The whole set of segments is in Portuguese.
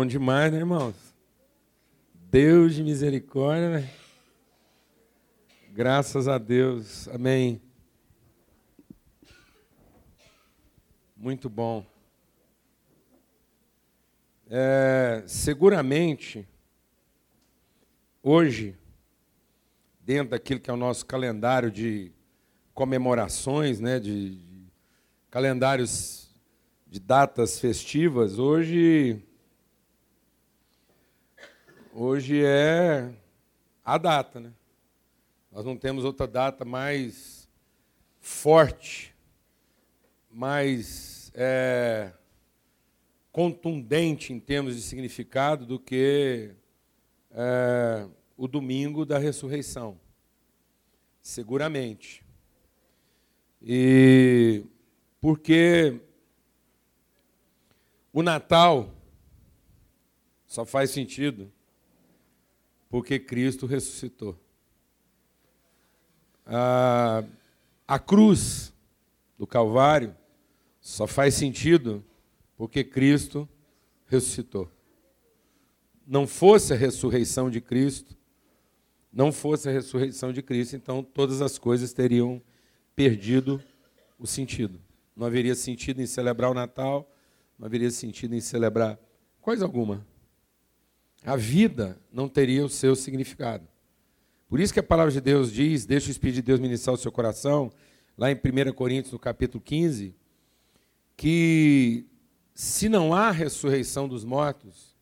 Bom demais, né, irmãos? Deus de misericórdia, né? Graças a Deus. Amém. Muito bom. É, seguramente, hoje, dentro daquilo que é o nosso calendário de comemorações, né, de, de calendários de datas festivas, hoje hoje é a data, né? Nós não temos outra data mais forte, mais é, contundente em termos de significado do que é, o domingo da ressurreição. Seguramente. E porque o Natal só faz sentido porque Cristo ressuscitou. A, a cruz do Calvário só faz sentido porque Cristo ressuscitou. Não fosse a ressurreição de Cristo, não fosse a ressurreição de Cristo, então todas as coisas teriam perdido o sentido. Não haveria sentido em celebrar o Natal, não haveria sentido em celebrar coisa alguma. A vida não teria o seu significado. Por isso que a palavra de Deus diz, deixa o Espírito de Deus ministrar o seu coração, lá em 1 Coríntios, no capítulo 15, que se não há ressurreição dos mortos,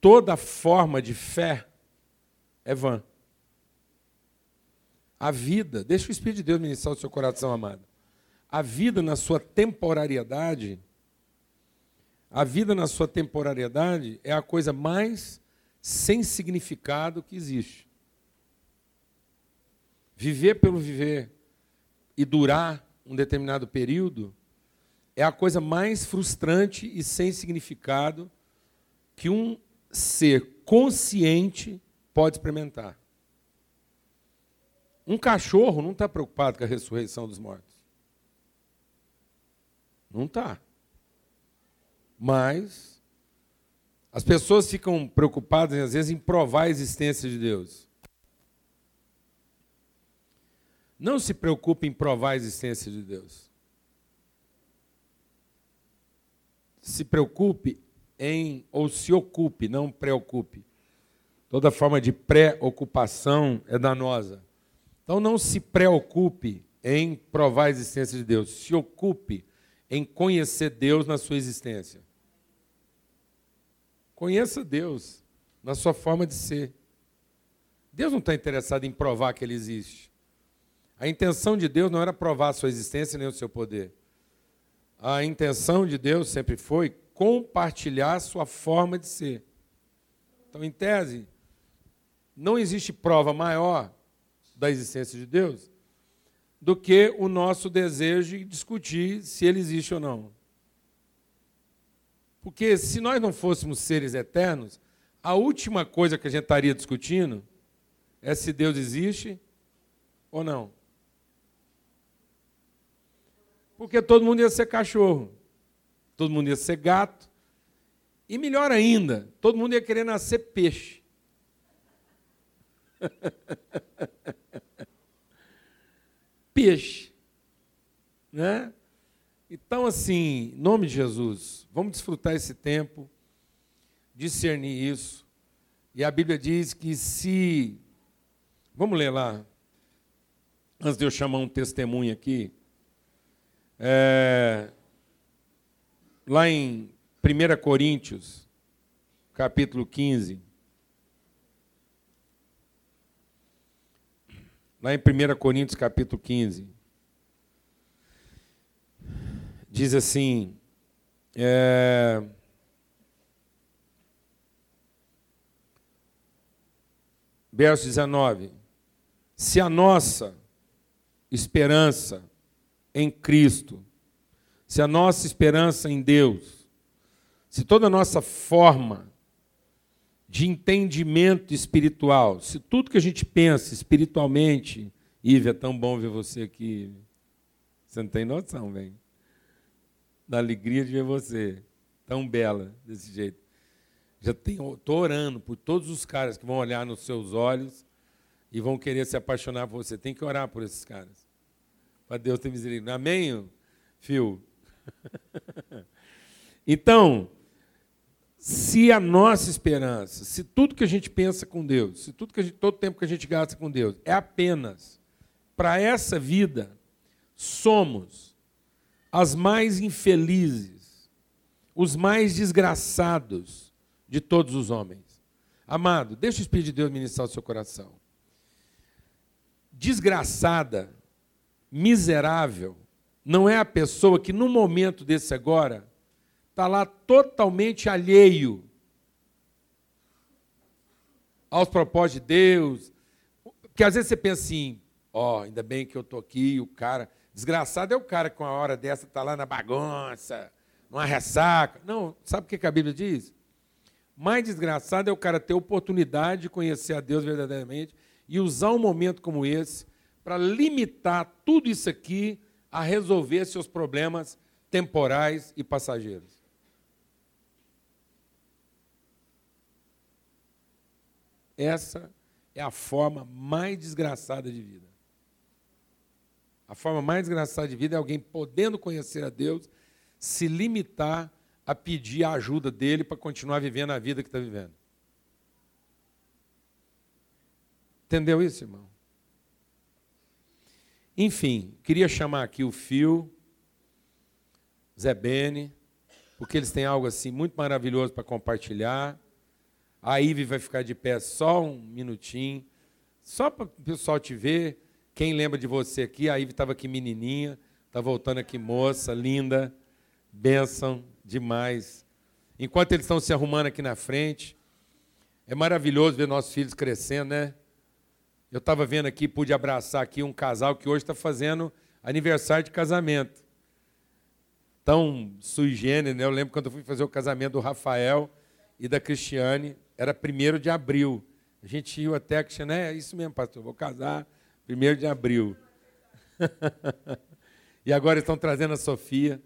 toda forma de fé é vã. A vida, deixa o Espírito de Deus ministrar o seu coração, amado. A vida na sua temporariedade, a vida na sua temporariedade é a coisa mais sem significado que existe. Viver pelo viver e durar um determinado período é a coisa mais frustrante e sem significado que um ser consciente pode experimentar. Um cachorro não está preocupado com a ressurreição dos mortos. Não está. Mas as pessoas ficam preocupadas, às vezes, em provar a existência de Deus. Não se preocupe em provar a existência de Deus. Se preocupe em, ou se ocupe, não preocupe. Toda forma de preocupação é danosa. Então não se preocupe em provar a existência de Deus. Se ocupe em conhecer Deus na sua existência. Conheça Deus na sua forma de ser. Deus não está interessado em provar que Ele existe. A intenção de Deus não era provar a sua existência nem o seu poder. A intenção de Deus sempre foi compartilhar sua forma de ser. Então, em tese, não existe prova maior da existência de Deus do que o nosso desejo de discutir se ele existe ou não. Porque se nós não fôssemos seres eternos, a última coisa que a gente estaria discutindo é se Deus existe ou não. Porque todo mundo ia ser cachorro, todo mundo ia ser gato, e melhor ainda, todo mundo ia querer nascer peixe. peixe. Né? Então, assim, em nome de Jesus, vamos desfrutar esse tempo, discernir isso. E a Bíblia diz que se. Vamos ler lá, antes de eu chamar um testemunho aqui. É, lá em 1 Coríntios, capítulo 15. Lá em 1 Coríntios, capítulo 15. Diz assim: é, verso 19: Se a nossa esperança em Cristo, se a nossa esperança em Deus, se toda a nossa forma de entendimento espiritual, se tudo que a gente pensa espiritualmente, Ive, é tão bom ver você aqui. Você não tem noção, velho da alegria de ver você. tão bela desse jeito. Já tenho, tô orando por todos os caras que vão olhar nos seus olhos e vão querer se apaixonar por você. Tem que orar por esses caras. Para Deus ter misericórdia. Amém, Fio? então, se a nossa esperança, se tudo que a gente pensa com Deus, se tudo que gente, todo tempo que a gente gasta com Deus é apenas para essa vida, somos as mais infelizes, os mais desgraçados de todos os homens. Amado, deixa o Espírito de Deus ministrar o seu coração. Desgraçada, miserável, não é a pessoa que no momento desse agora está lá totalmente alheio aos propósitos de Deus. Que às vezes você pensa assim, ó, oh, ainda bem que eu estou aqui, o cara. Desgraçado é o cara que uma hora dessa está lá na bagunça, numa ressaca. Não, sabe o que a Bíblia diz? Mais desgraçado é o cara ter oportunidade de conhecer a Deus verdadeiramente e usar um momento como esse para limitar tudo isso aqui a resolver seus problemas temporais e passageiros. Essa é a forma mais desgraçada de vida. A forma mais desgraçada de vida é alguém podendo conhecer a Deus, se limitar a pedir a ajuda dele para continuar vivendo a vida que está vivendo. Entendeu isso, irmão? Enfim, queria chamar aqui o Fio, Zé Bene, porque eles têm algo assim muito maravilhoso para compartilhar. A Ive vai ficar de pé só um minutinho, só para o pessoal te ver. Quem lembra de você aqui? A Ive estava aqui menininha, está voltando aqui moça, linda, bênção demais. Enquanto eles estão se arrumando aqui na frente, é maravilhoso ver nossos filhos crescendo, né? Eu estava vendo aqui, pude abraçar aqui um casal que hoje está fazendo aniversário de casamento. Tão sui generis, né? Eu lembro quando eu fui fazer o casamento do Rafael e da Cristiane, era primeiro de abril. A gente ia até a Cristiane, é isso mesmo, pastor, vou casar primeiro de abril. e agora estão trazendo a Sofia.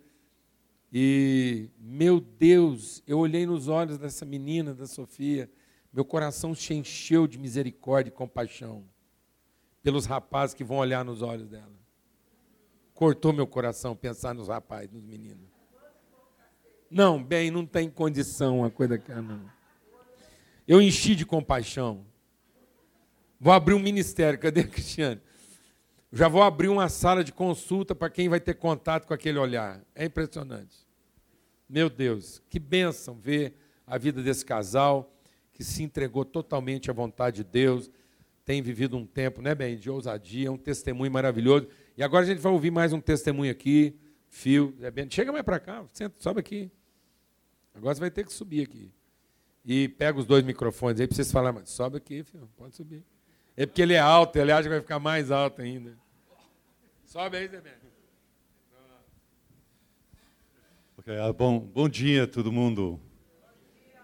E, meu Deus, eu olhei nos olhos dessa menina, da Sofia, meu coração se encheu de misericórdia e compaixão pelos rapazes que vão olhar nos olhos dela. Cortou meu coração pensar nos rapazes, nos meninos. Não, bem, não tem condição uma coisa que não. Eu enchi de compaixão. Vou abrir um ministério, cadê a Cristiane? Já vou abrir uma sala de consulta para quem vai ter contato com aquele olhar. É impressionante. Meu Deus, que bênção ver a vida desse casal que se entregou totalmente à vontade de Deus, tem vivido um tempo, né, bem, de ousadia, um testemunho maravilhoso. E agora a gente vai ouvir mais um testemunho aqui. Fio, chega mais para cá, senta, sobe aqui. Agora você vai ter que subir aqui. E pega os dois microfones aí para vocês falarem. Sobe aqui, filho, pode subir. É porque ele é alto, ele acha que vai ficar mais alto ainda. Sobe aí, Zé okay, ah, bom, bom dia, todo mundo.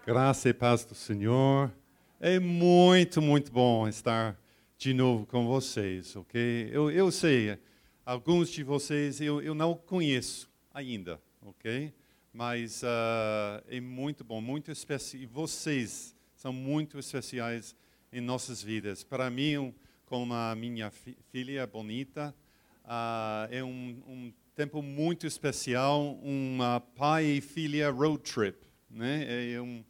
Graça e paz do Senhor. É muito, muito bom estar de novo com vocês, ok? Eu, eu sei, alguns de vocês eu, eu não conheço ainda, ok? Mas uh, é muito bom, muito especial. Vocês são muito especiais em nossas vidas. Para mim, com a minha fi filha bonita, uh, é um, um, tempo muito especial, uma pai e filha road trip, né? É uma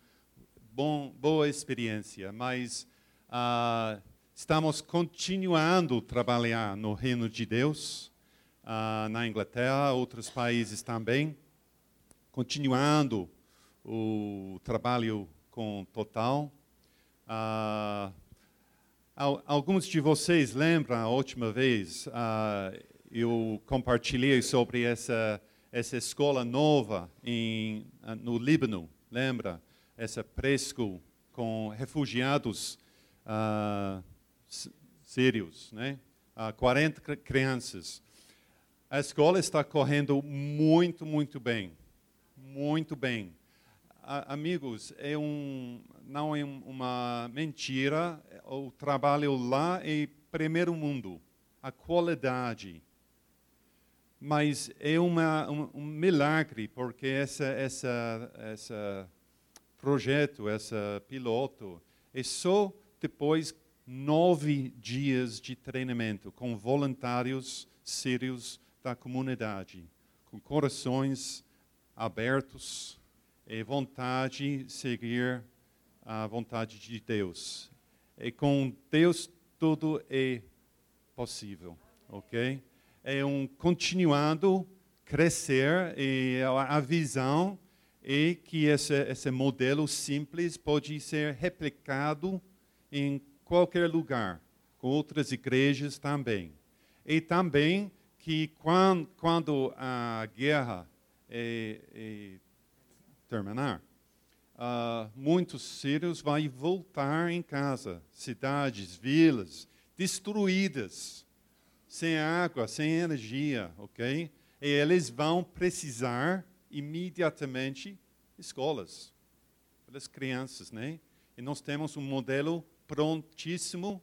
bom, boa experiência, mas uh, estamos continuando a trabalhar no reino de Deus, uh, na Inglaterra, outros países também continuando o trabalho com Total. Ah, alguns de vocês lembram a última vez ah, eu compartilhei sobre essa essa escola nova em, ah, no Líbano, lembra? Essa preschool com refugiados sírios, né? Ah, 40 crianças. A escola está correndo muito, muito bem muito bem. Amigos, é um, não é uma mentira, o trabalho lá é primeiro mundo. A qualidade mas é uma, um, um milagre, porque esse essa, essa projeto, esse piloto, é só depois nove dias de treinamento com voluntários sírios da comunidade, com corações abertos e vontade de seguir a vontade de Deus. E com Deus tudo é possível, ok? É um continuado crescer e a visão é que esse, esse modelo simples pode ser replicado em qualquer lugar, com outras igrejas também. E também que quando, quando a guerra é, é terminar, uh, muitos sírios vão voltar em casa, cidades, vilas destruídas, sem água, sem energia, ok? E eles vão precisar imediatamente escolas para as crianças, né? E nós temos um modelo prontíssimo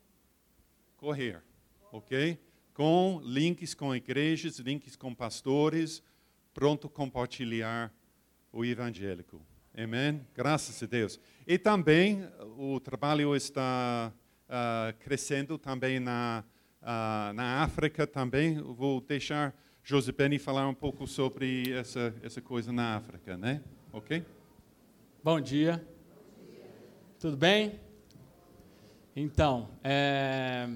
correr, ok? Com links com igrejas, links com pastores, pronto compartilhar o evangélico. Amém? Graças a Deus. E também o trabalho está uh, crescendo também na, uh, na África também. vou deixar José Benny falar um pouco sobre essa, essa coisa na África, né? Ok? Bom dia. Tudo bem? Então, é...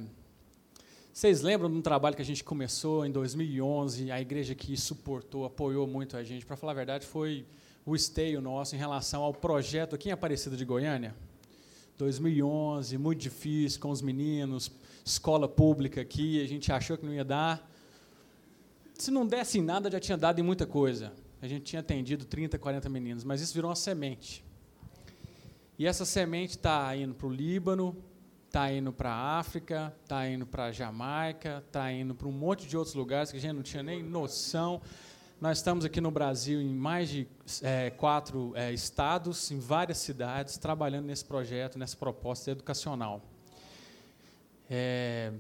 vocês lembram de um trabalho que a gente começou em 2011? A igreja que suportou, apoiou muito a gente. Para falar a verdade, foi o esteio nosso em relação ao projeto aqui em Aparecida de Goiânia. 2011, muito difícil com os meninos, escola pública aqui, a gente achou que não ia dar. Se não desse em nada, já tinha dado em muita coisa. A gente tinha atendido 30, 40 meninos, mas isso virou uma semente. E essa semente está indo para o Líbano, está indo para a África, está indo para a Jamaica, está indo para um monte de outros lugares que a gente não tinha nem noção. Nós estamos aqui no Brasil em mais de é, quatro é, estados, em várias cidades, trabalhando nesse projeto, nessa proposta educacional. É,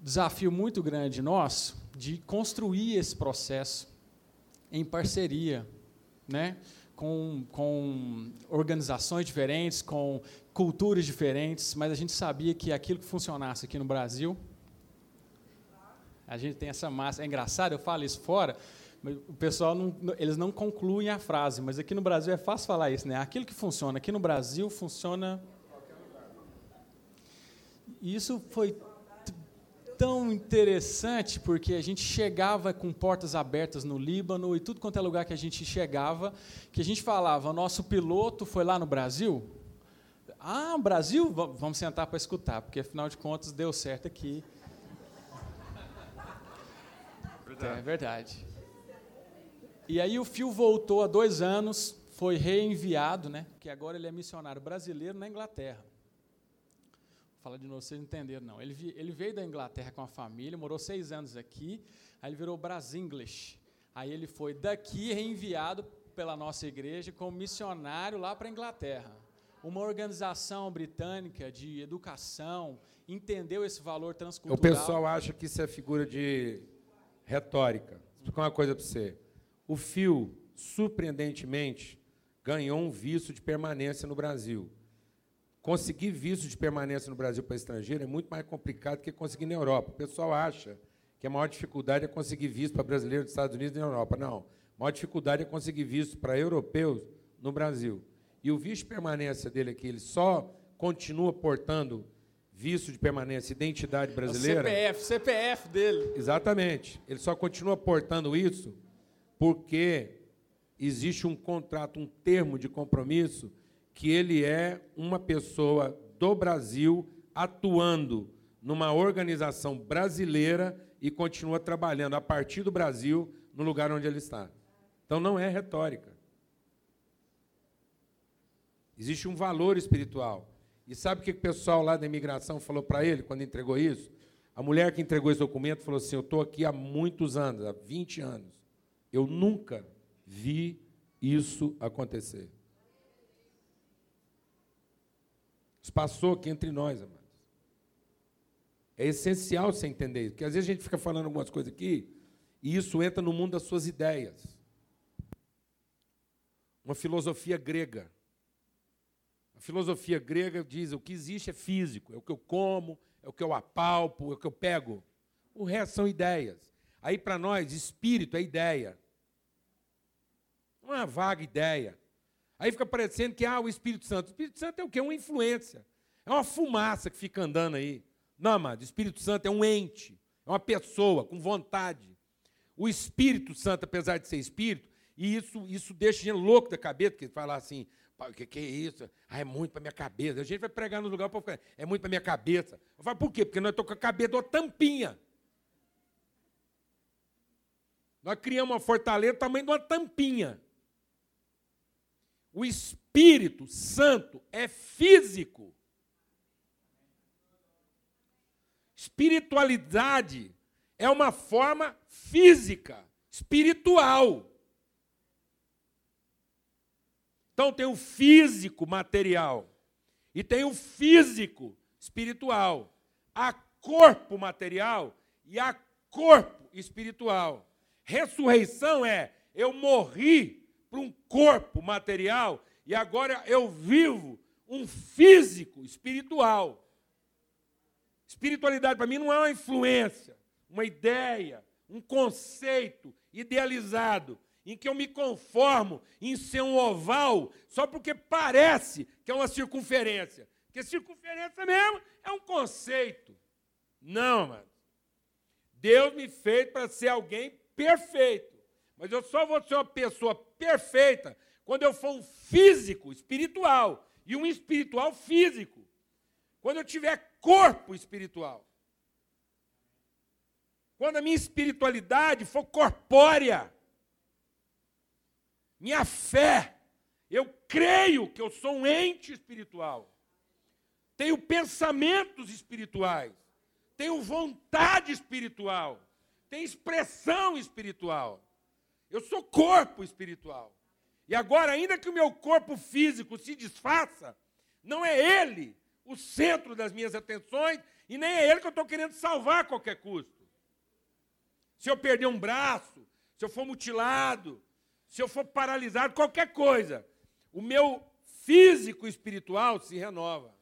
desafio muito grande nosso de construir esse processo em parceria, né? Com, com organizações diferentes, com culturas diferentes, mas a gente sabia que aquilo que funcionasse aqui no Brasil, a gente tem essa massa. É engraçado, eu falo isso fora, o pessoal não, eles não concluem a frase, mas aqui no Brasil é fácil falar isso, né? Aquilo que funciona aqui no Brasil funciona. E isso foi tão interessante porque a gente chegava com portas abertas no Líbano e tudo quanto é lugar que a gente chegava, que a gente falava, nosso piloto foi lá no Brasil. Ah, Brasil, vamos sentar para escutar, porque afinal de contas deu certo aqui. Verdade. É verdade. E aí o Fio voltou há dois anos, foi reenviado, né? Que agora ele é missionário brasileiro na Inglaterra. Vou falar de novo, vocês não entenderam, não. Ele, ele veio da Inglaterra com a família, morou seis anos aqui, aí ele virou Brasinglish. Aí ele foi daqui reenviado pela nossa igreja como missionário lá para a Inglaterra. Uma organização britânica de educação entendeu esse valor transcultural. O pessoal acha que isso é figura de retórica. Vou explicar uma coisa para você. O Fio, surpreendentemente, ganhou um visto de permanência no Brasil. Conseguir visto de permanência no Brasil para estrangeiro é muito mais complicado que conseguir na Europa. O pessoal acha que a maior dificuldade é conseguir visto para brasileiros dos Estados Unidos e na Europa. Não. A maior dificuldade é conseguir visto para europeus no Brasil. E o visto de permanência dele aqui, ele só continua portando visto de permanência, identidade brasileira. O CPF, CPF dele. Exatamente. Ele só continua portando isso porque existe um contrato, um termo de compromisso, que ele é uma pessoa do Brasil atuando numa organização brasileira e continua trabalhando a partir do Brasil no lugar onde ele está. Então não é retórica. Existe um valor espiritual. E sabe o que o pessoal lá da imigração falou para ele quando entregou isso? A mulher que entregou esse documento falou assim: Eu estou aqui há muitos anos, há 20 anos. Eu nunca vi isso acontecer. Isso passou aqui entre nós, amados. É essencial você entender isso, porque às vezes a gente fica falando algumas coisas aqui E isso entra no mundo das suas ideias. Uma filosofia grega. A filosofia grega diz: o que existe é físico, é o que eu como, é o que eu apalpo, é o que eu pego. O resto são ideias. Aí, para nós, espírito é ideia. Uma vaga ideia. Aí fica parecendo que ah, o Espírito Santo. O Espírito Santo é o quê? Uma influência. É uma fumaça que fica andando aí. Não, amado, o Espírito Santo é um ente, é uma pessoa com vontade. O Espírito Santo, apesar de ser espírito, e isso, isso deixa a gente louco da cabeça, porque fala assim, o que, que é isso? Ah, é muito para minha cabeça. A gente vai pregar no lugar para ficar, é muito para minha cabeça. Eu falo, por quê? Porque nós estamos com a cabeça de uma tampinha. Nós criamos uma fortaleza do tamanho de uma tampinha. O Espírito Santo é físico. Espiritualidade é uma forma física, espiritual. Então tem o físico material e tem o físico espiritual. Há corpo material e há corpo espiritual. Ressurreição é eu morri para um corpo material e agora eu vivo um físico espiritual. Espiritualidade para mim não é uma influência, uma ideia, um conceito idealizado em que eu me conformo em ser um oval só porque parece que é uma circunferência. Porque circunferência mesmo é um conceito. Não, mano. Deus me fez para ser alguém perfeito. Mas eu só vou ser uma pessoa perfeita quando eu for um físico espiritual e um espiritual físico. Quando eu tiver corpo espiritual. Quando a minha espiritualidade for corpórea. Minha fé, eu creio que eu sou um ente espiritual, tenho pensamentos espirituais, tenho vontade espiritual, tenho expressão espiritual, eu sou corpo espiritual. E agora, ainda que o meu corpo físico se desfaça, não é ele o centro das minhas atenções e nem é ele que eu estou querendo salvar a qualquer custo. Se eu perder um braço, se eu for mutilado, se eu for paralisado, qualquer coisa, o meu físico espiritual se renova.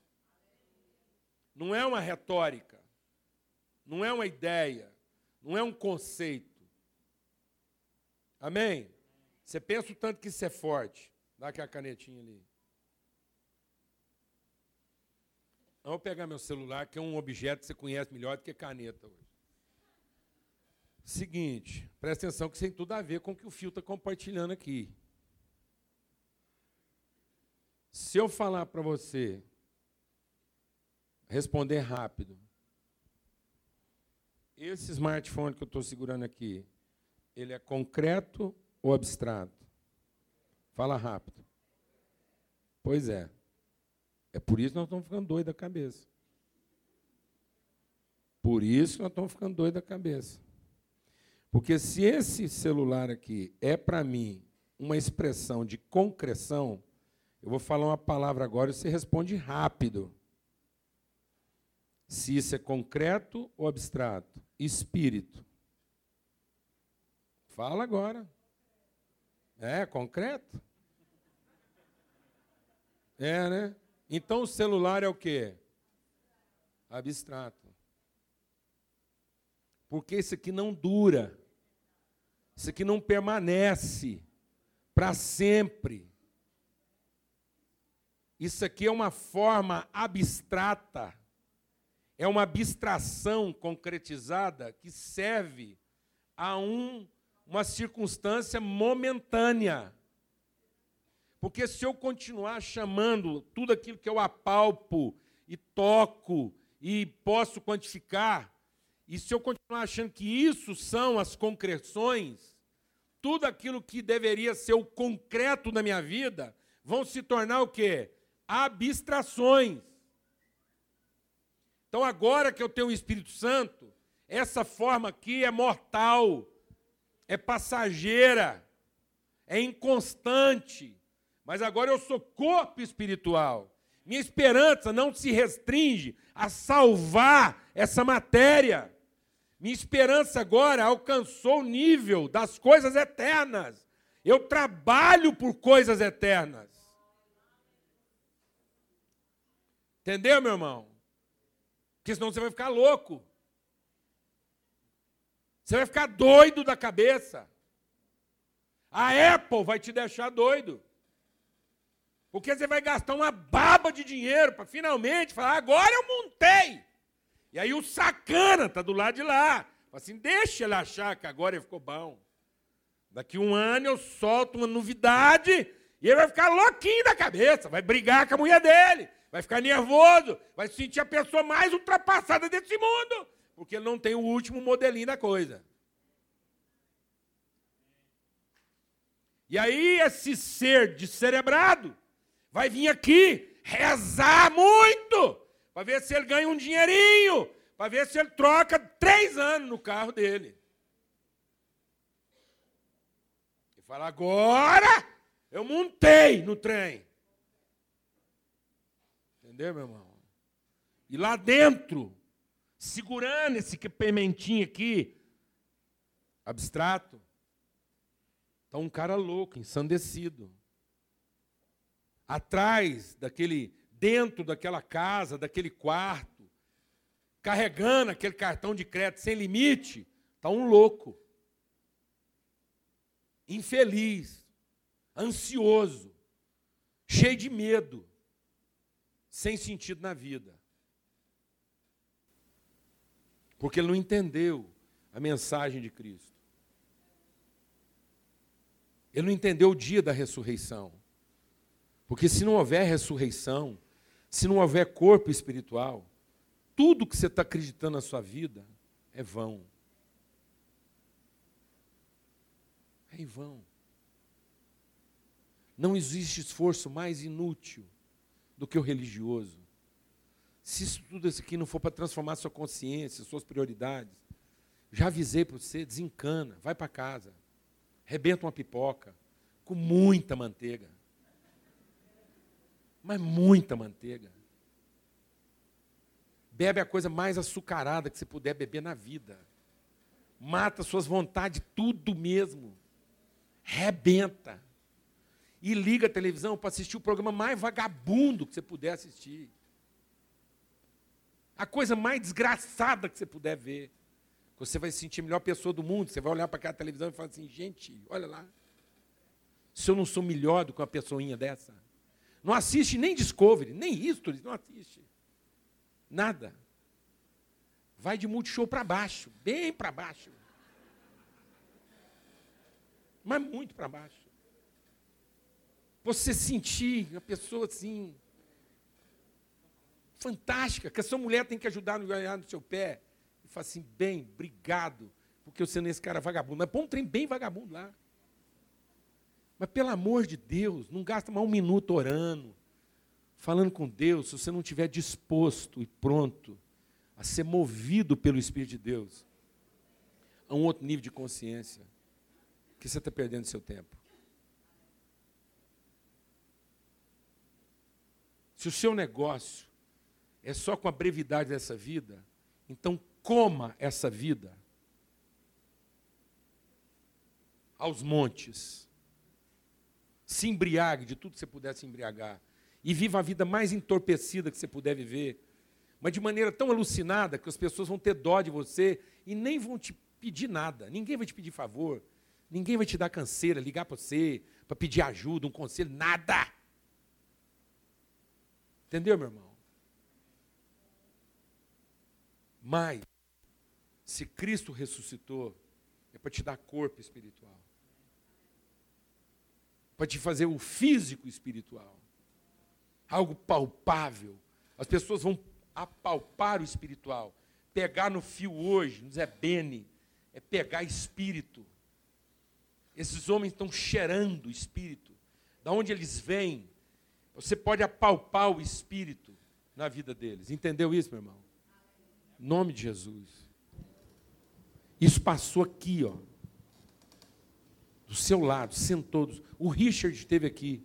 Não é uma retórica, não é uma ideia, não é um conceito. Amém? Você pensa o tanto que isso é forte. Dá aquela canetinha ali. Eu vou pegar meu celular, que é um objeto que você conhece melhor do que caneta hoje. Seguinte, presta atenção que isso tem tudo a ver com o que o Fio está compartilhando aqui. Se eu falar para você responder rápido, esse smartphone que eu estou segurando aqui, ele é concreto ou abstrato? Fala rápido. Pois é. É por isso que nós estamos ficando doidos da cabeça. Por isso que nós estamos ficando doidos da cabeça. Porque se esse celular aqui é para mim uma expressão de concreção, eu vou falar uma palavra agora e você responde rápido. Se isso é concreto ou abstrato? Espírito. Fala agora. É concreto? É, né? Então o celular é o quê? Abstrato. Porque isso aqui não dura. Isso aqui não permanece para sempre. Isso aqui é uma forma abstrata, é uma abstração concretizada que serve a um, uma circunstância momentânea. Porque se eu continuar chamando tudo aquilo que eu apalpo e toco e posso quantificar, e se eu continuar achando que isso são as concreções, tudo aquilo que deveria ser o concreto da minha vida vão se tornar o quê? Abstrações. Então agora que eu tenho o Espírito Santo, essa forma aqui é mortal, é passageira, é inconstante. Mas agora eu sou corpo espiritual. Minha esperança não se restringe a salvar essa matéria. Minha esperança agora alcançou o nível das coisas eternas. Eu trabalho por coisas eternas. Entendeu, meu irmão? Porque senão você vai ficar louco. Você vai ficar doido da cabeça. A Apple vai te deixar doido. Porque você vai gastar uma baba de dinheiro para finalmente falar: agora eu montei. E aí o sacana está do lado de lá. Assim: deixa ele achar que agora ele ficou bom. Daqui um ano eu solto uma novidade e ele vai ficar louquinho da cabeça, vai brigar com a mulher dele, vai ficar nervoso, vai se sentir a pessoa mais ultrapassada desse mundo, porque ele não tem o último modelinho da coisa. E aí esse ser descerebrado vai vir aqui rezar muito para ver se ele ganha um dinheirinho, para ver se ele troca três anos no carro dele. E fala: agora eu montei no trem. Entendeu, meu irmão? E lá dentro, segurando esse pimentinho aqui, abstrato, está um cara louco, ensandecido. Atrás daquele, dentro daquela casa, daquele quarto, carregando aquele cartão de crédito sem limite, está um louco. Infeliz, ansioso, cheio de medo, sem sentido na vida. Porque ele não entendeu a mensagem de Cristo. Ele não entendeu o dia da ressurreição. Porque se não houver ressurreição, se não houver corpo espiritual, tudo que você está acreditando na sua vida é vão. É em vão. Não existe esforço mais inútil do que o religioso. Se isso tudo isso aqui não for para transformar sua consciência, suas prioridades, já avisei para você, desencana, vai para casa, rebenta uma pipoca com muita manteiga. Mas muita manteiga. Bebe a coisa mais açucarada que você puder beber na vida. Mata suas vontades, tudo mesmo. Rebenta. E liga a televisão para assistir o programa mais vagabundo que você puder assistir. A coisa mais desgraçada que você puder ver. Você vai se sentir a melhor pessoa do mundo. Você vai olhar para aquela televisão e falar assim: gente, olha lá. Se eu não sou melhor do que uma pessoinha dessa. Não assiste nem Discovery, nem History, não assiste. Nada. Vai de Multishow para baixo, bem para baixo. Mas muito para baixo. Você sentir uma pessoa assim, fantástica, que a sua mulher tem que ajudar no ganhar no seu pé. E fala assim, bem, obrigado, porque eu sendo esse cara vagabundo. Mas põe um trem bem vagabundo lá. Mas pelo amor de Deus, não gasta mais um minuto orando, falando com Deus, se você não estiver disposto e pronto a ser movido pelo Espírito de Deus a um outro nível de consciência, que você está perdendo seu tempo. Se o seu negócio é só com a brevidade dessa vida, então coma essa vida aos montes se embriague de tudo que você puder se embriagar. E viva a vida mais entorpecida que você puder viver. Mas de maneira tão alucinada que as pessoas vão ter dó de você e nem vão te pedir nada. Ninguém vai te pedir favor. Ninguém vai te dar canseira, ligar para você, para pedir ajuda, um conselho, nada. Entendeu, meu irmão? Mas, se Cristo ressuscitou, é para te dar corpo espiritual para te fazer o físico espiritual. Algo palpável. As pessoas vão apalpar o espiritual. Pegar no fio hoje, no Zé Bene, é pegar espírito. Esses homens estão cheirando espírito. Da onde eles vêm, você pode apalpar o espírito na vida deles. Entendeu isso, meu irmão? Nome de Jesus. Isso passou aqui, ó do seu lado, sentou. O Richard esteve aqui.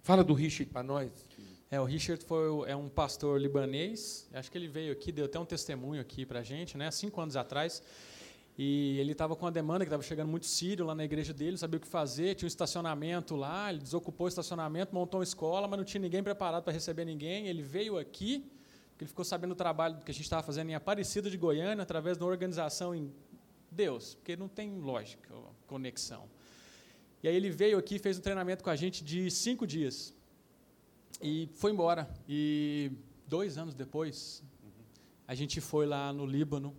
Fala do Richard para nós. É, o Richard foi, é um pastor libanês. Acho que ele veio aqui, deu até um testemunho aqui para a gente, né? Cinco anos atrás. E ele estava com uma demanda que estava chegando muito sírio lá na igreja dele, sabia o que fazer, tinha um estacionamento lá, ele desocupou o estacionamento, montou uma escola, mas não tinha ninguém preparado para receber ninguém. Ele veio aqui, porque ele ficou sabendo do trabalho que a gente estava fazendo em Aparecida de Goiânia, através de uma organização em Deus, porque não tem lógica, conexão. E aí ele veio aqui, fez um treinamento com a gente de cinco dias. E foi embora. E dois anos depois, a gente foi lá no Líbano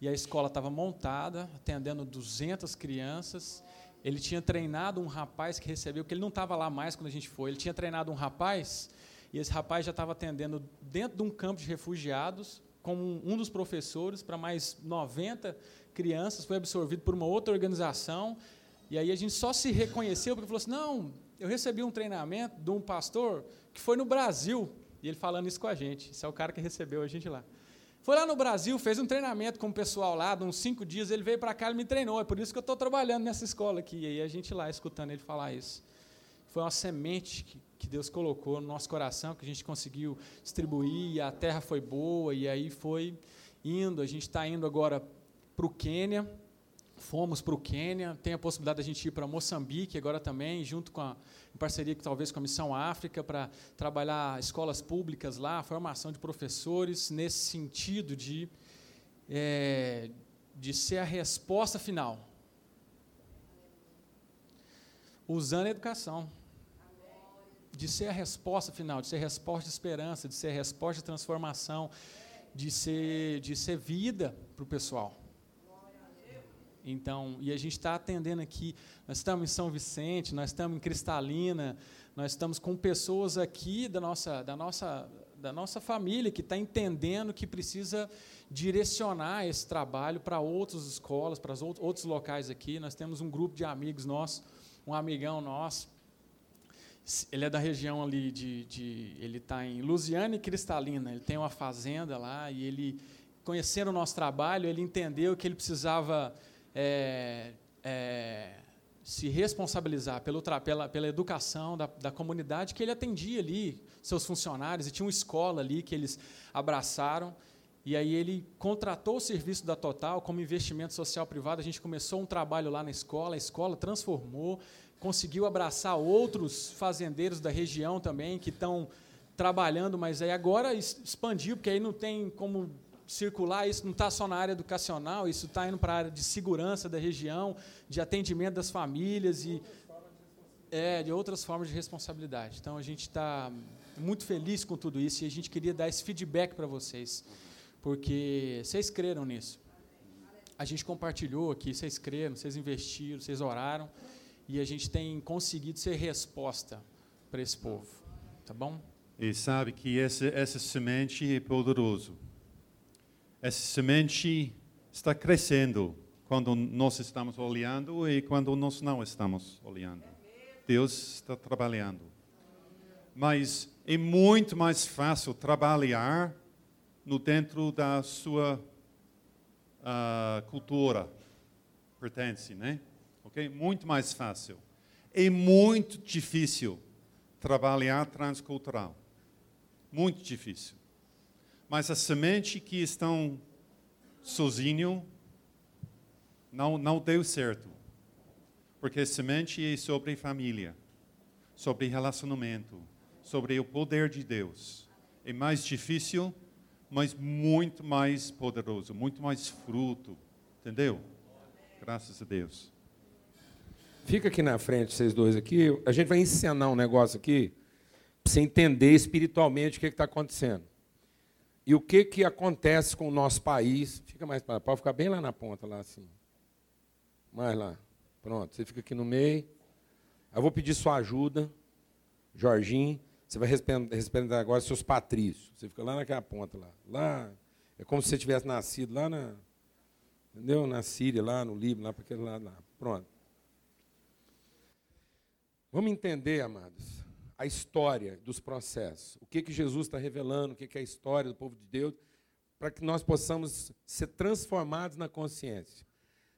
e a escola estava montada, atendendo 200 crianças. Ele tinha treinado um rapaz que recebeu, porque ele não estava lá mais quando a gente foi, ele tinha treinado um rapaz, e esse rapaz já estava atendendo dentro de um campo de refugiados, como um dos professores, para mais 90 crianças, foi absorvido por uma outra organização, e aí a gente só se reconheceu porque falou assim: não, eu recebi um treinamento de um pastor que foi no Brasil, e ele falando isso com a gente, esse é o cara que recebeu a gente lá. Foi lá no Brasil, fez um treinamento com o pessoal lá, de uns cinco dias, ele veio para cá e me treinou. É por isso que eu estou trabalhando nessa escola aqui. E aí a gente lá escutando ele falar isso. Foi uma semente que, que Deus colocou no nosso coração, que a gente conseguiu distribuir, e a terra foi boa, e aí foi indo. A gente está indo agora para o Quênia, fomos para o Quênia, tem a possibilidade de a gente ir para Moçambique agora também, junto com a, em parceria talvez com a Missão África, para trabalhar escolas públicas lá, formação de professores, nesse sentido de, é, de ser a resposta final. Usando a educação. De ser a resposta final, de ser resposta de esperança, de ser resposta de transformação, de ser, de ser vida para o pessoal. Então, e a gente está atendendo aqui, nós estamos em São Vicente, nós estamos em Cristalina, nós estamos com pessoas aqui da nossa, da nossa, da nossa família que está entendendo que precisa direcionar esse trabalho para outras escolas, para outros locais aqui. Nós temos um grupo de amigos nossos, um amigão nosso, ele é da região ali de, de ele está em Lusiana e Cristalina. Ele tem uma fazenda lá e ele, conhecendo o nosso trabalho, ele entendeu que ele precisava é, é, se responsabilizar pelo, pela, pela educação da, da comunidade que ele atendia ali, seus funcionários, e tinha uma escola ali que eles abraçaram. E aí ele contratou o serviço da Total como investimento social privado. A gente começou um trabalho lá na escola, a escola transformou, conseguiu abraçar outros fazendeiros da região também que estão trabalhando, mas aí agora expandiu, porque aí não tem como circular, isso não está só na área educacional, isso está indo para a área de segurança da região, de atendimento das famílias e é, de outras formas de responsabilidade. Então a gente está muito feliz com tudo isso e a gente queria dar esse feedback para vocês, porque vocês creram nisso. A gente compartilhou aqui, vocês creram, vocês investiram, vocês oraram e a gente tem conseguido ser resposta para esse povo, tá bom? E sabe que essa, essa semente é poderoso essa semente está crescendo quando nós estamos olhando e quando nós não estamos olhando. Deus está trabalhando. Mas é muito mais fácil trabalhar no dentro da sua uh, cultura pertence, né? Ok? Muito mais fácil. É muito difícil trabalhar transcultural. Muito difícil. Mas a semente que estão sozinho não, não deu certo. Porque a semente é sobre família, sobre relacionamento, sobre o poder de Deus. É mais difícil, mas muito mais poderoso, muito mais fruto. Entendeu? Graças a Deus. Fica aqui na frente, vocês dois aqui. A gente vai ensinar um negócio aqui para você entender espiritualmente o que está acontecendo. E o que, que acontece com o nosso país? Fica mais para pode ficar bem lá na ponta, lá assim. Mais lá. Pronto, você fica aqui no meio. Eu vou pedir sua ajuda, Jorginho. Você vai responder agora seus patrícios. Você fica lá naquela ponta lá. Lá é como se você tivesse nascido lá na, entendeu? Na Síria, lá no Líbano, lá para aquele lado lá. Pronto. Vamos entender, amados a história dos processos. O que, que Jesus está revelando, o que, que é a história do povo de Deus, para que nós possamos ser transformados na consciência.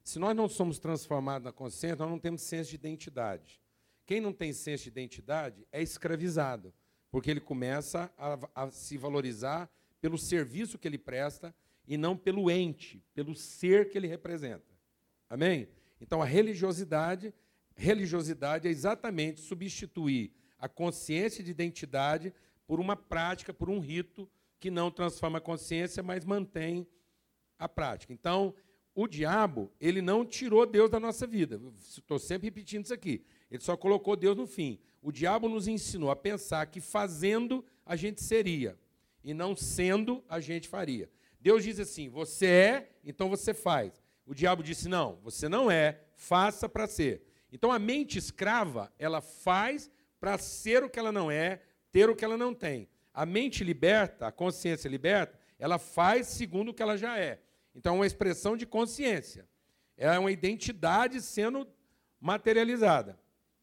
Se nós não somos transformados na consciência, nós não temos senso de identidade. Quem não tem senso de identidade é escravizado, porque ele começa a, a se valorizar pelo serviço que ele presta e não pelo ente, pelo ser que ele representa. Amém? Então a religiosidade, religiosidade é exatamente substituir a consciência de identidade por uma prática, por um rito que não transforma a consciência, mas mantém a prática. Então, o diabo, ele não tirou Deus da nossa vida. Estou sempre repetindo isso aqui. Ele só colocou Deus no fim. O diabo nos ensinou a pensar que fazendo a gente seria, e não sendo a gente faria. Deus diz assim: você é, então você faz. O diabo disse: não, você não é, faça para ser. Então a mente escrava, ela faz para ser o que ela não é, ter o que ela não tem. A mente liberta, a consciência liberta, ela faz segundo o que ela já é. Então é uma expressão de consciência. É uma identidade sendo materializada.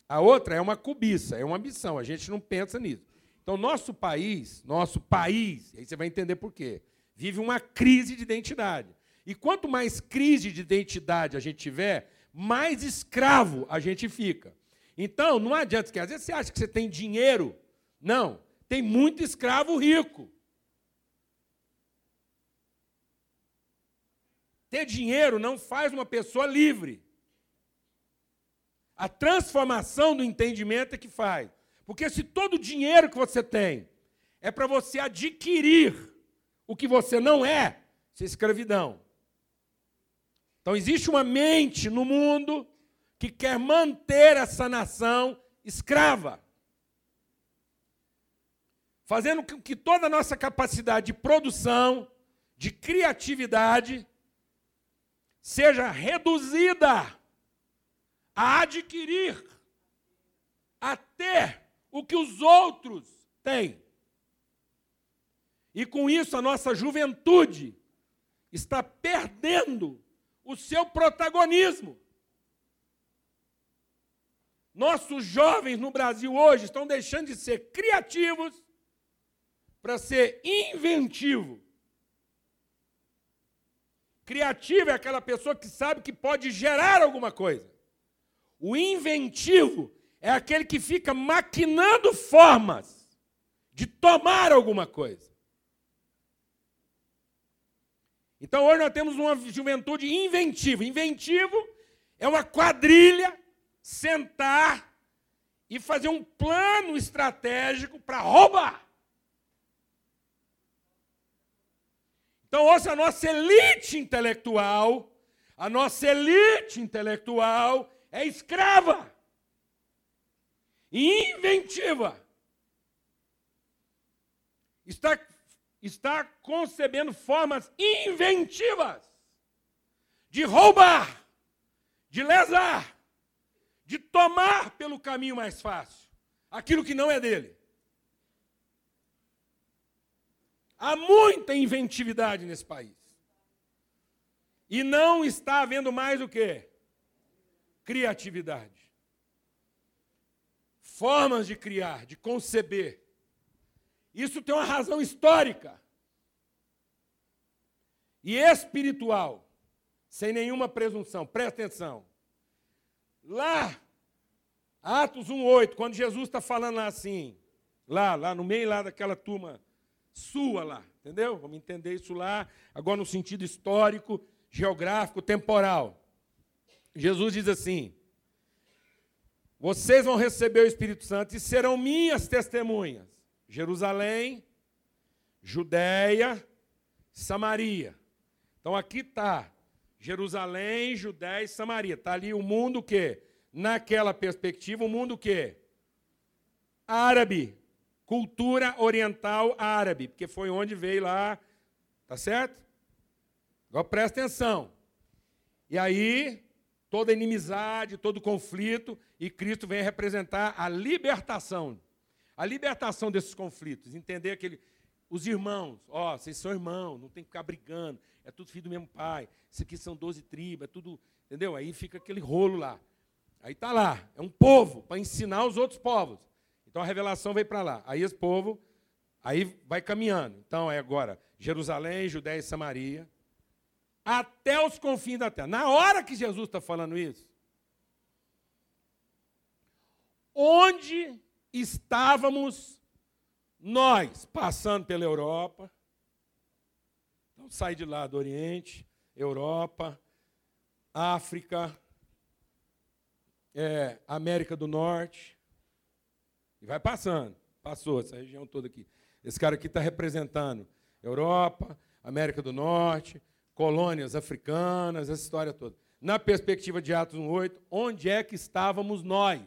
A outra é uma cobiça, é uma ambição. A gente não pensa nisso. Então, nosso país, nosso país, aí você vai entender por quê vive uma crise de identidade. E quanto mais crise de identidade a gente tiver, mais escravo a gente fica. Então, não adianta, que às vezes você acha que você tem dinheiro. Não, tem muito escravo rico. Ter dinheiro não faz uma pessoa livre. A transformação do entendimento é que faz. Porque se todo o dinheiro que você tem é para você adquirir o que você não é, isso é escravidão. Então existe uma mente no mundo que quer manter essa nação escrava. Fazendo com que toda a nossa capacidade de produção, de criatividade, seja reduzida a adquirir, a ter o que os outros têm. E com isso a nossa juventude está perdendo o seu protagonismo. Nossos jovens no Brasil hoje estão deixando de ser criativos para ser inventivo. Criativo é aquela pessoa que sabe que pode gerar alguma coisa. O inventivo é aquele que fica maquinando formas de tomar alguma coisa. Então hoje nós temos uma juventude inventiva. Inventivo é uma quadrilha sentar e fazer um plano estratégico para roubar. Então, hoje a nossa elite intelectual, a nossa elite intelectual é escrava e inventiva. Está está concebendo formas inventivas de roubar, de lesar, de tomar pelo caminho mais fácil aquilo que não é dele. Há muita inventividade nesse país. E não está havendo mais o que? Criatividade. Formas de criar, de conceber isso tem uma razão histórica e espiritual, sem nenhuma presunção. Presta atenção. Lá, Atos 1,8, quando Jesus está falando lá assim, lá, lá no meio lá daquela turma sua lá, entendeu? Vamos entender isso lá, agora no sentido histórico, geográfico, temporal. Jesus diz assim: Vocês vão receber o Espírito Santo e serão minhas testemunhas Jerusalém, Judéia, Samaria. Então aqui está Jerusalém, Judéia e Samaria. Está ali o mundo que, naquela perspectiva, o mundo que árabe, cultura oriental árabe, porque foi onde veio lá, tá certo? Agora presta atenção. E aí toda inimizade, todo conflito, e Cristo vem representar a libertação a libertação desses conflitos, entender aquele. Os irmãos, ó, vocês são irmãos, não tem que ficar brigando, é tudo filho do mesmo pai, isso aqui são doze tribos, é tudo. Entendeu? Aí fica aquele rolo lá. Aí está lá, é um povo para ensinar os outros povos. Então a revelação veio para lá. Aí esse povo, aí vai caminhando. Então é agora Jerusalém, Judéia e Samaria, até os confins da terra. Na hora que Jesus está falando isso, onde estávamos nós passando pela Europa. Então sai de lá do Oriente, Europa, África, é, América do Norte. E vai passando. Passou essa região toda aqui. Esse cara aqui está representando Europa, América do Norte, colônias africanas, essa história toda. Na perspectiva de Atos 1,8, onde é que estávamos nós?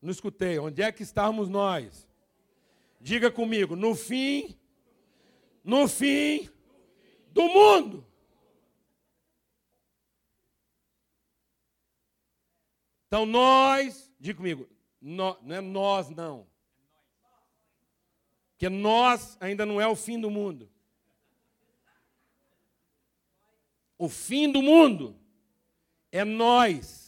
Não escutei, onde é que estávamos nós? Diga comigo, no fim, no fim do mundo. Então nós, diga comigo, no, não é nós não. Porque nós ainda não é o fim do mundo. O fim do mundo é nós.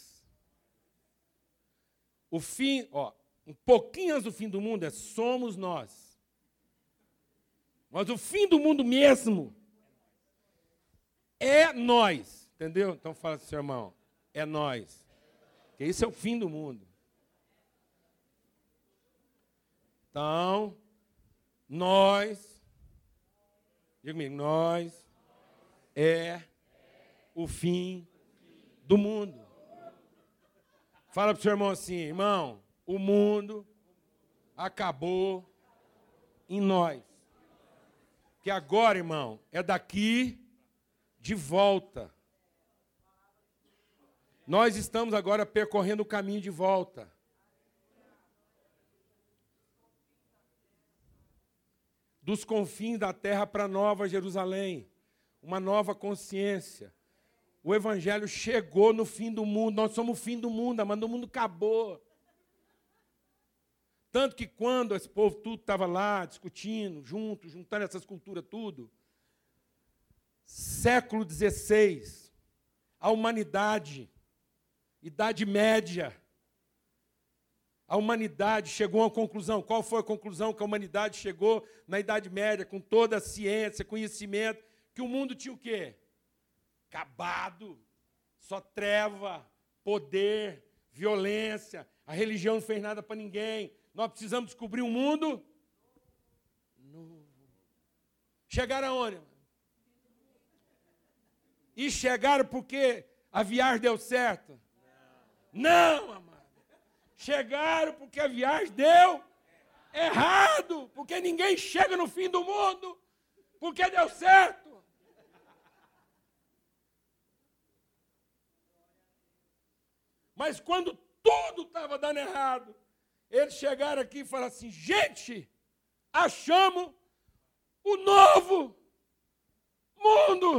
O fim, ó, um pouquinho antes do fim do mundo é somos nós. Mas o fim do mundo mesmo é nós. Entendeu? Então fala assim, irmão, é nós. Que isso é o fim do mundo. Então, nós, diga comigo, nós é o fim do mundo. Fala para o seu irmão assim, irmão, o mundo acabou em nós. Que agora, irmão, é daqui de volta. Nós estamos agora percorrendo o caminho de volta. Dos confins da terra para Nova Jerusalém, uma nova consciência o evangelho chegou no fim do mundo. Nós somos o fim do mundo, mas o mundo acabou. Tanto que quando esse povo tudo estava lá discutindo, junto, juntando essas culturas tudo, século XVI, a humanidade, Idade Média, a humanidade chegou a uma conclusão. Qual foi a conclusão que a humanidade chegou na Idade Média, com toda a ciência, conhecimento, que o mundo tinha o quê? Acabado, só treva, poder, violência, a religião não fez nada para ninguém. Nós precisamos descobrir um mundo novo. Chegaram aonde? E chegaram porque a viagem deu certo? Não, não amado. Chegaram porque a viagem deu errado, porque ninguém chega no fim do mundo, porque deu certo. Mas quando tudo estava dando errado, eles chegaram aqui e falaram assim: gente, achamos o novo mundo.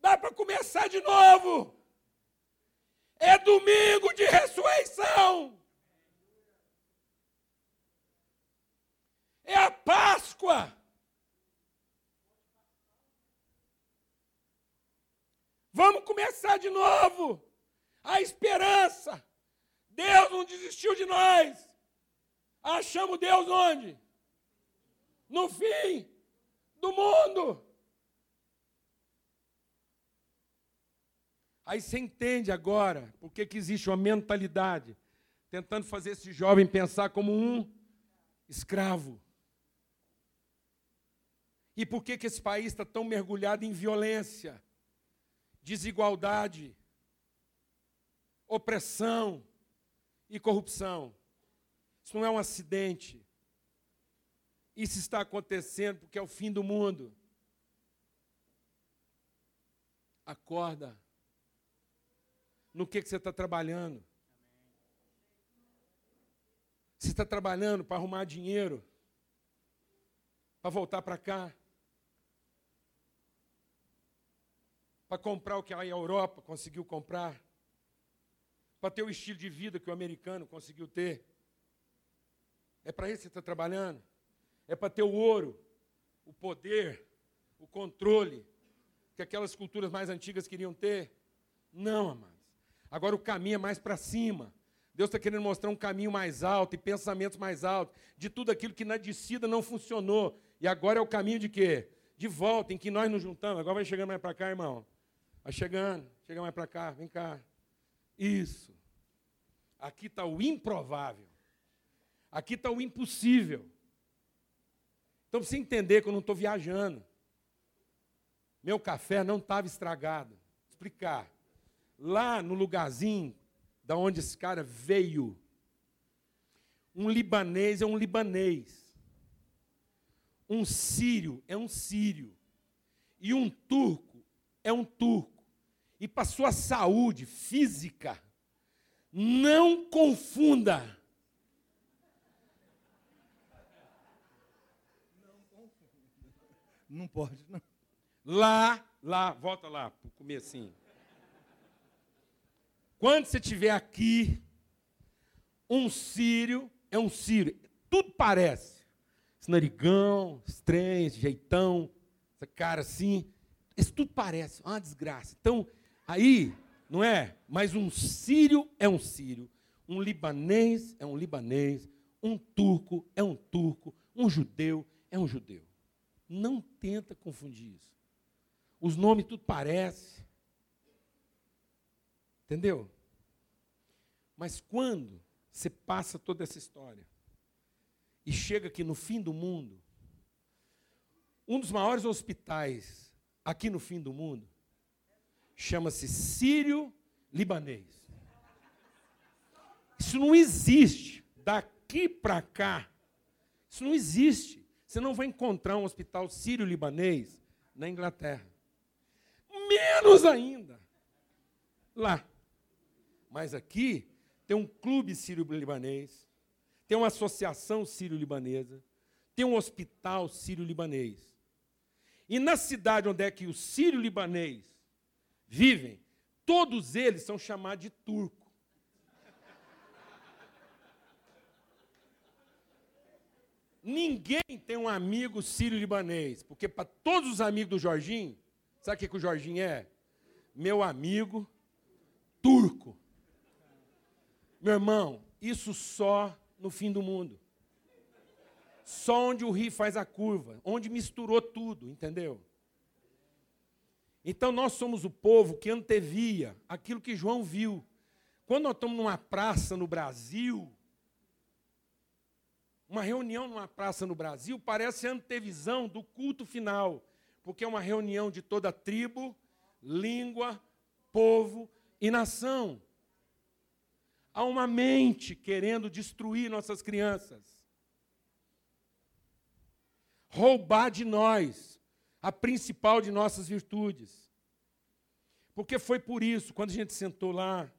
Dá para começar de novo. É domingo de ressurreição. É a Páscoa. Vamos começar de novo. A esperança. Deus não desistiu de nós. Achamos Deus onde? No fim do mundo. Aí você entende agora por que, existe uma mentalidade tentando fazer esse jovem pensar como um escravo. E por que, que esse país está tão mergulhado em violência? Desigualdade, opressão e corrupção. Isso não é um acidente. Isso está acontecendo porque é o fim do mundo. Acorda. No que, que você está trabalhando? Você está trabalhando para arrumar dinheiro? Para voltar para cá? Para comprar o que a Europa conseguiu comprar, para ter o estilo de vida que o americano conseguiu ter. É para isso que você está trabalhando? É para ter o ouro, o poder, o controle que aquelas culturas mais antigas queriam ter? Não, amados. Agora o caminho é mais para cima. Deus está querendo mostrar um caminho mais alto e pensamentos mais altos de tudo aquilo que na descida não funcionou. E agora é o caminho de quê? De volta, em que nós nos juntamos. Agora vai chegando mais para cá, irmão. Vai chegando, chega mais para cá, vem cá. Isso. Aqui está o improvável. Aqui está o impossível. Então, você entender que eu não estou viajando. Meu café não estava estragado. Vou explicar. Lá no lugarzinho da onde esse cara veio, um libanês é um libanês. Um sírio é um sírio. E um turco é um turco. E para sua saúde física, não confunda. Não pode, não. Lá, lá, volta lá, para o comecinho. Quando você estiver aqui, um sírio é um sírio. Tudo parece. Esse narigão, esse trem, esse jeitão, essa cara assim. Isso tudo parece, uma desgraça. Então, aí, não é? Mas um sírio é um sírio. Um libanês é um libanês. Um turco é um turco. Um judeu é um judeu. Não tenta confundir isso. Os nomes tudo parece. Entendeu? Mas quando você passa toda essa história e chega aqui no fim do mundo, um dos maiores hospitais aqui no fim do mundo chama-se Sírio-Libanês. Isso não existe. Daqui para cá, isso não existe. Você não vai encontrar um hospital sírio-libanês na Inglaterra. Menos ainda lá. Mas aqui tem um clube sírio-libanês, tem uma associação sírio-libanesa, tem um hospital sírio-libanês. E na cidade onde é que os sírio-libanês vivem, todos eles são chamados de turco. Ninguém tem um amigo sírio-libanês, porque para todos os amigos do Jorginho, sabe o que, que o Jorginho é? Meu amigo turco. Meu irmão, isso só no fim do mundo. Só onde o rio faz a curva, onde misturou tudo, entendeu? Então nós somos o povo que antevia aquilo que João viu. Quando nós estamos numa praça no Brasil, uma reunião numa praça no Brasil parece antevisão do culto final, porque é uma reunião de toda tribo, língua, povo e nação. Há uma mente querendo destruir nossas crianças, roubar de nós a principal de nossas virtudes. Porque foi por isso, quando a gente sentou lá,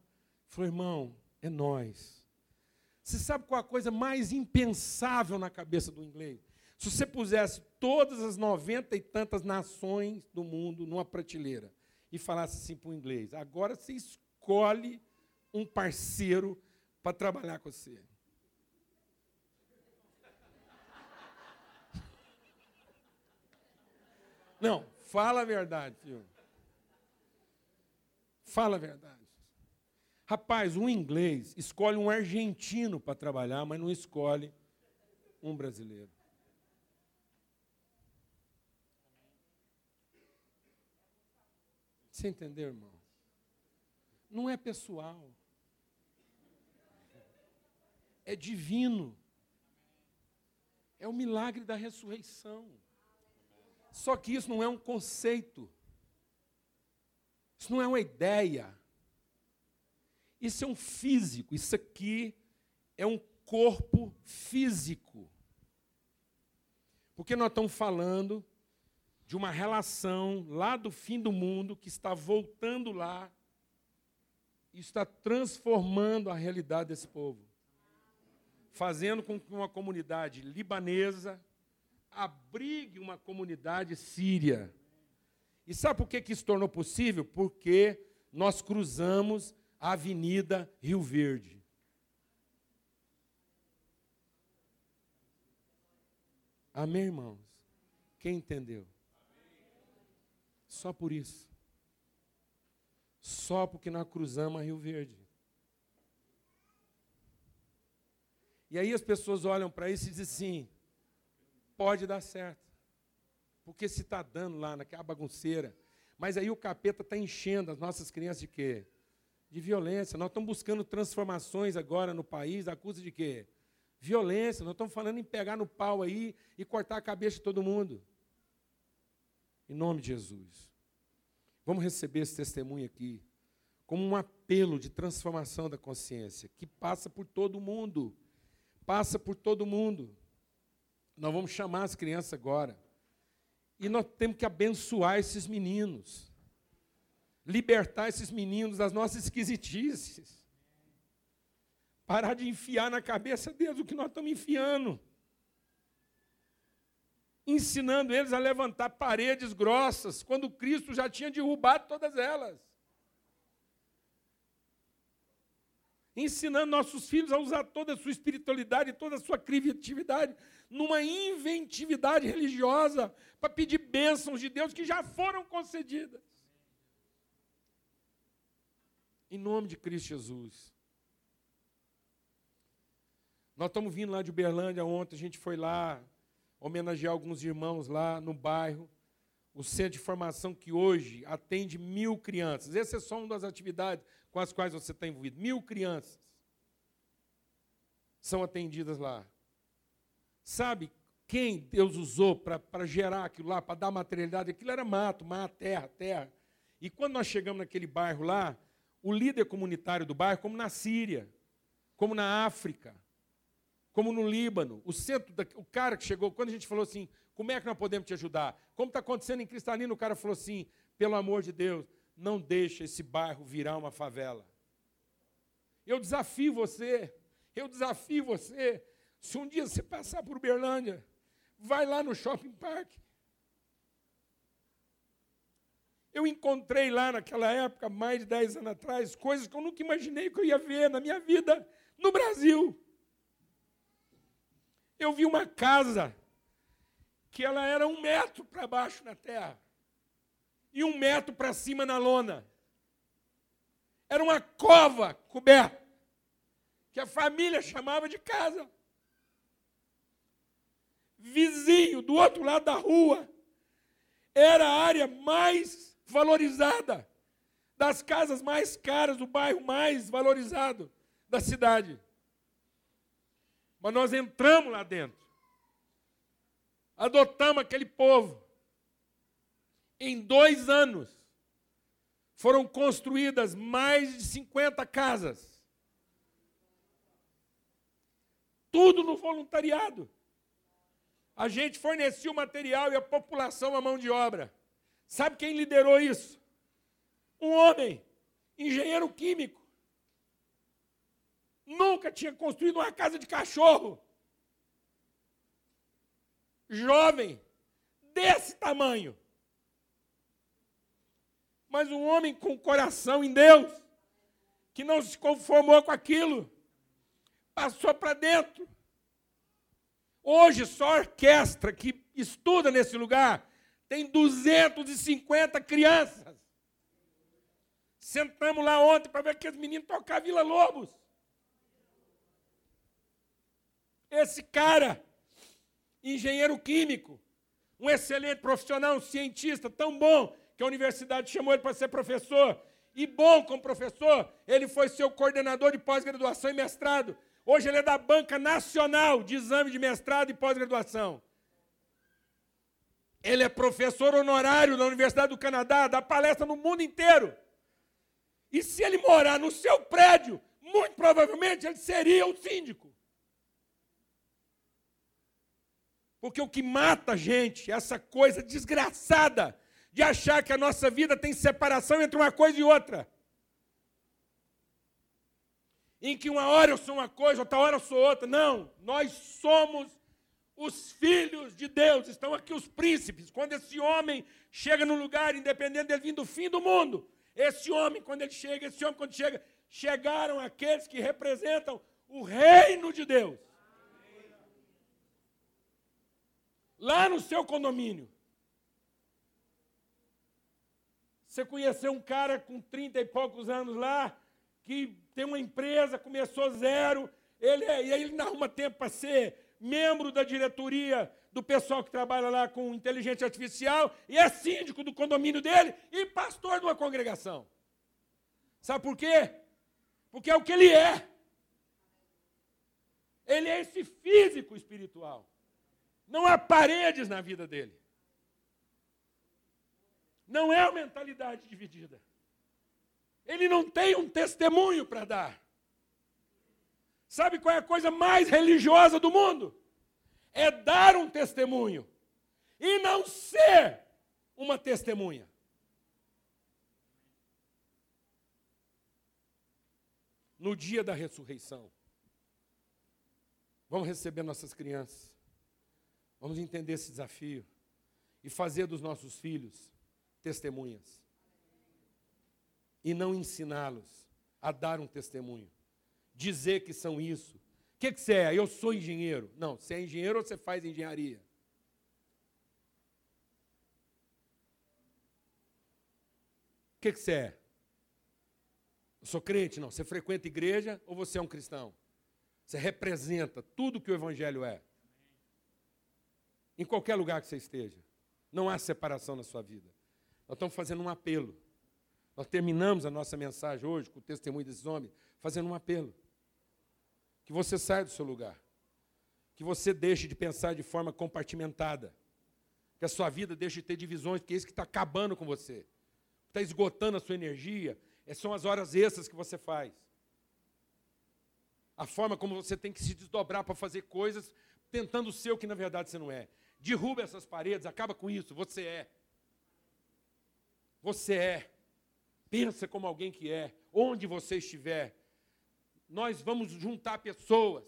falou, irmão, é nós. Você sabe qual a coisa mais impensável na cabeça do inglês? Se você pusesse todas as noventa e tantas nações do mundo numa prateleira e falasse assim para o inglês: agora você escolhe um parceiro para trabalhar com você. Não, fala a verdade, filho. Fala a verdade. Rapaz, um inglês escolhe um argentino para trabalhar, mas não escolhe um brasileiro. Você entendeu, irmão? Não é pessoal. É divino. É o milagre da ressurreição. Só que isso não é um conceito. Isso não é uma ideia. Isso é um físico. Isso aqui é um corpo físico. Porque nós estamos falando de uma relação lá do fim do mundo que está voltando lá e está transformando a realidade desse povo. Fazendo com que uma comunidade libanesa abrigue uma comunidade síria. E sabe por que, que isso tornou possível? Porque nós cruzamos a Avenida Rio Verde. Amém, irmãos? Quem entendeu? Só por isso. Só porque nós cruzamos a Rio Verde. E aí as pessoas olham para isso e dizem assim: pode dar certo. Porque se está dando lá naquela bagunceira. Mas aí o capeta está enchendo as nossas crianças de quê? De violência. Nós estamos buscando transformações agora no país, acusa de quê? Violência. Nós estamos falando em pegar no pau aí e cortar a cabeça de todo mundo. Em nome de Jesus. Vamos receber esse testemunho aqui como um apelo de transformação da consciência, que passa por todo mundo. Passa por todo mundo. Nós vamos chamar as crianças agora. E nós temos que abençoar esses meninos. Libertar esses meninos das nossas esquisitices. Parar de enfiar na cabeça deles o que nós estamos enfiando. Ensinando eles a levantar paredes grossas, quando Cristo já tinha derrubado todas elas. Ensinando nossos filhos a usar toda a sua espiritualidade, toda a sua criatividade, numa inventividade religiosa, para pedir bênçãos de Deus que já foram concedidas. Em nome de Cristo Jesus. Nós estamos vindo lá de Uberlândia ontem, a gente foi lá homenagear alguns irmãos lá no bairro o centro de formação que hoje atende mil crianças. Essa é só uma das atividades com as quais você está envolvido. Mil crianças são atendidas lá. Sabe quem Deus usou para gerar aquilo lá, para dar materialidade? Aquilo era mato, mato, terra, terra. E quando nós chegamos naquele bairro lá, o líder comunitário do bairro, como na Síria, como na África, como no Líbano, o centro, da, o cara que chegou, quando a gente falou assim, como é que nós podemos te ajudar? Como está acontecendo em Cristalino, o cara falou assim, pelo amor de Deus, não deixe esse bairro virar uma favela. Eu desafio você, eu desafio você, se um dia você passar por Berlândia, vai lá no shopping park. Eu encontrei lá naquela época, mais de 10 anos atrás, coisas que eu nunca imaginei que eu ia ver na minha vida no Brasil eu vi uma casa que ela era um metro para baixo na terra e um metro para cima na lona. Era uma cova coberta, que a família chamava de casa. Vizinho, do outro lado da rua, era a área mais valorizada, das casas mais caras, do bairro mais valorizado da cidade. Mas nós entramos lá dentro. Adotamos aquele povo. Em dois anos, foram construídas mais de 50 casas. Tudo no voluntariado. A gente fornecia o material e a população a mão de obra. Sabe quem liderou isso? Um homem, engenheiro químico. Nunca tinha construído uma casa de cachorro. Jovem, desse tamanho. Mas um homem com coração em Deus, que não se conformou com aquilo, passou para dentro. Hoje, só a orquestra que estuda nesse lugar tem 250 crianças. Sentamos lá ontem para ver aqueles meninos tocar Vila Lobos. Esse cara, engenheiro químico, um excelente profissional, um cientista tão bom que a universidade chamou ele para ser professor. E bom como professor, ele foi seu coordenador de pós-graduação e mestrado. Hoje ele é da Banca Nacional de Exame de Mestrado e Pós-Graduação. Ele é professor honorário da Universidade do Canadá, dá palestra no mundo inteiro. E se ele morar no seu prédio, muito provavelmente ele seria o síndico. Porque o que mata a gente é essa coisa desgraçada de achar que a nossa vida tem separação entre uma coisa e outra. Em que uma hora eu sou uma coisa, outra hora eu sou outra. Não, nós somos os filhos de Deus, estão aqui os príncipes. Quando esse homem chega no lugar, independente dele vir do fim do mundo, esse homem, quando ele chega, esse homem, quando chega, chegaram aqueles que representam o reino de Deus. Lá no seu condomínio. Você conheceu um cara com 30 e poucos anos lá, que tem uma empresa, começou zero, ele, é, e aí ele não arruma tempo para ser membro da diretoria do pessoal que trabalha lá com inteligência artificial, e é síndico do condomínio dele e pastor de uma congregação. Sabe por quê? Porque é o que ele é. Ele é esse físico espiritual. Não há paredes na vida dele. não é a mentalidade dividida. Ele não tem um testemunho para dar. Sabe qual é a coisa mais religiosa do mundo? É dar um testemunho e não ser uma testemunha. No dia da ressurreição, vamos receber nossas crianças, vamos entender esse desafio e fazer dos nossos filhos testemunhas e não ensiná-los a dar um testemunho, dizer que são isso. O que, que você é? Eu sou engenheiro. Não, você é engenheiro ou você faz engenharia? O que, que você é? Eu sou crente? Não. Você frequenta igreja ou você é um cristão? Você representa tudo que o Evangelho é. Em qualquer lugar que você esteja. Não há separação na sua vida. Nós estamos fazendo um apelo. Nós terminamos a nossa mensagem hoje com o testemunho desses homens, fazendo um apelo. Que você saia do seu lugar. Que você deixe de pensar de forma compartimentada. Que a sua vida deixe de ter divisões, porque é isso que está acabando com você. Está esgotando a sua energia. É, são as horas extras que você faz. A forma como você tem que se desdobrar para fazer coisas, tentando ser o que na verdade você não é. Derruba essas paredes, acaba com isso. Você é. Você é. Pensa como alguém que é. Onde você estiver. Nós vamos juntar pessoas,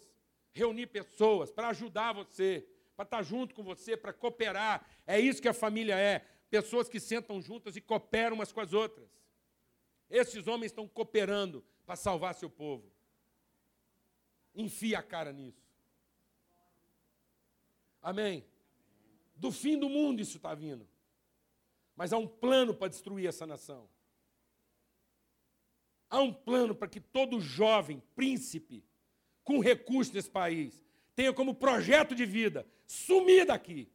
reunir pessoas para ajudar você, para estar junto com você, para cooperar. É isso que a família é. Pessoas que sentam juntas e cooperam umas com as outras. Esses homens estão cooperando para salvar seu povo. Enfia a cara nisso. Amém? Do fim do mundo isso está vindo. Mas há um plano para destruir essa nação. Há um plano para que todo jovem, príncipe, com recursos nesse país, tenha como projeto de vida sumir daqui.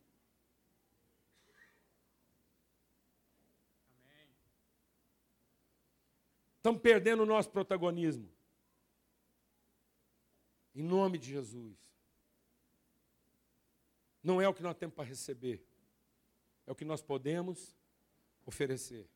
Estamos perdendo o nosso protagonismo. Em nome de Jesus. Não é o que nós temos para receber, é o que nós podemos oferecer.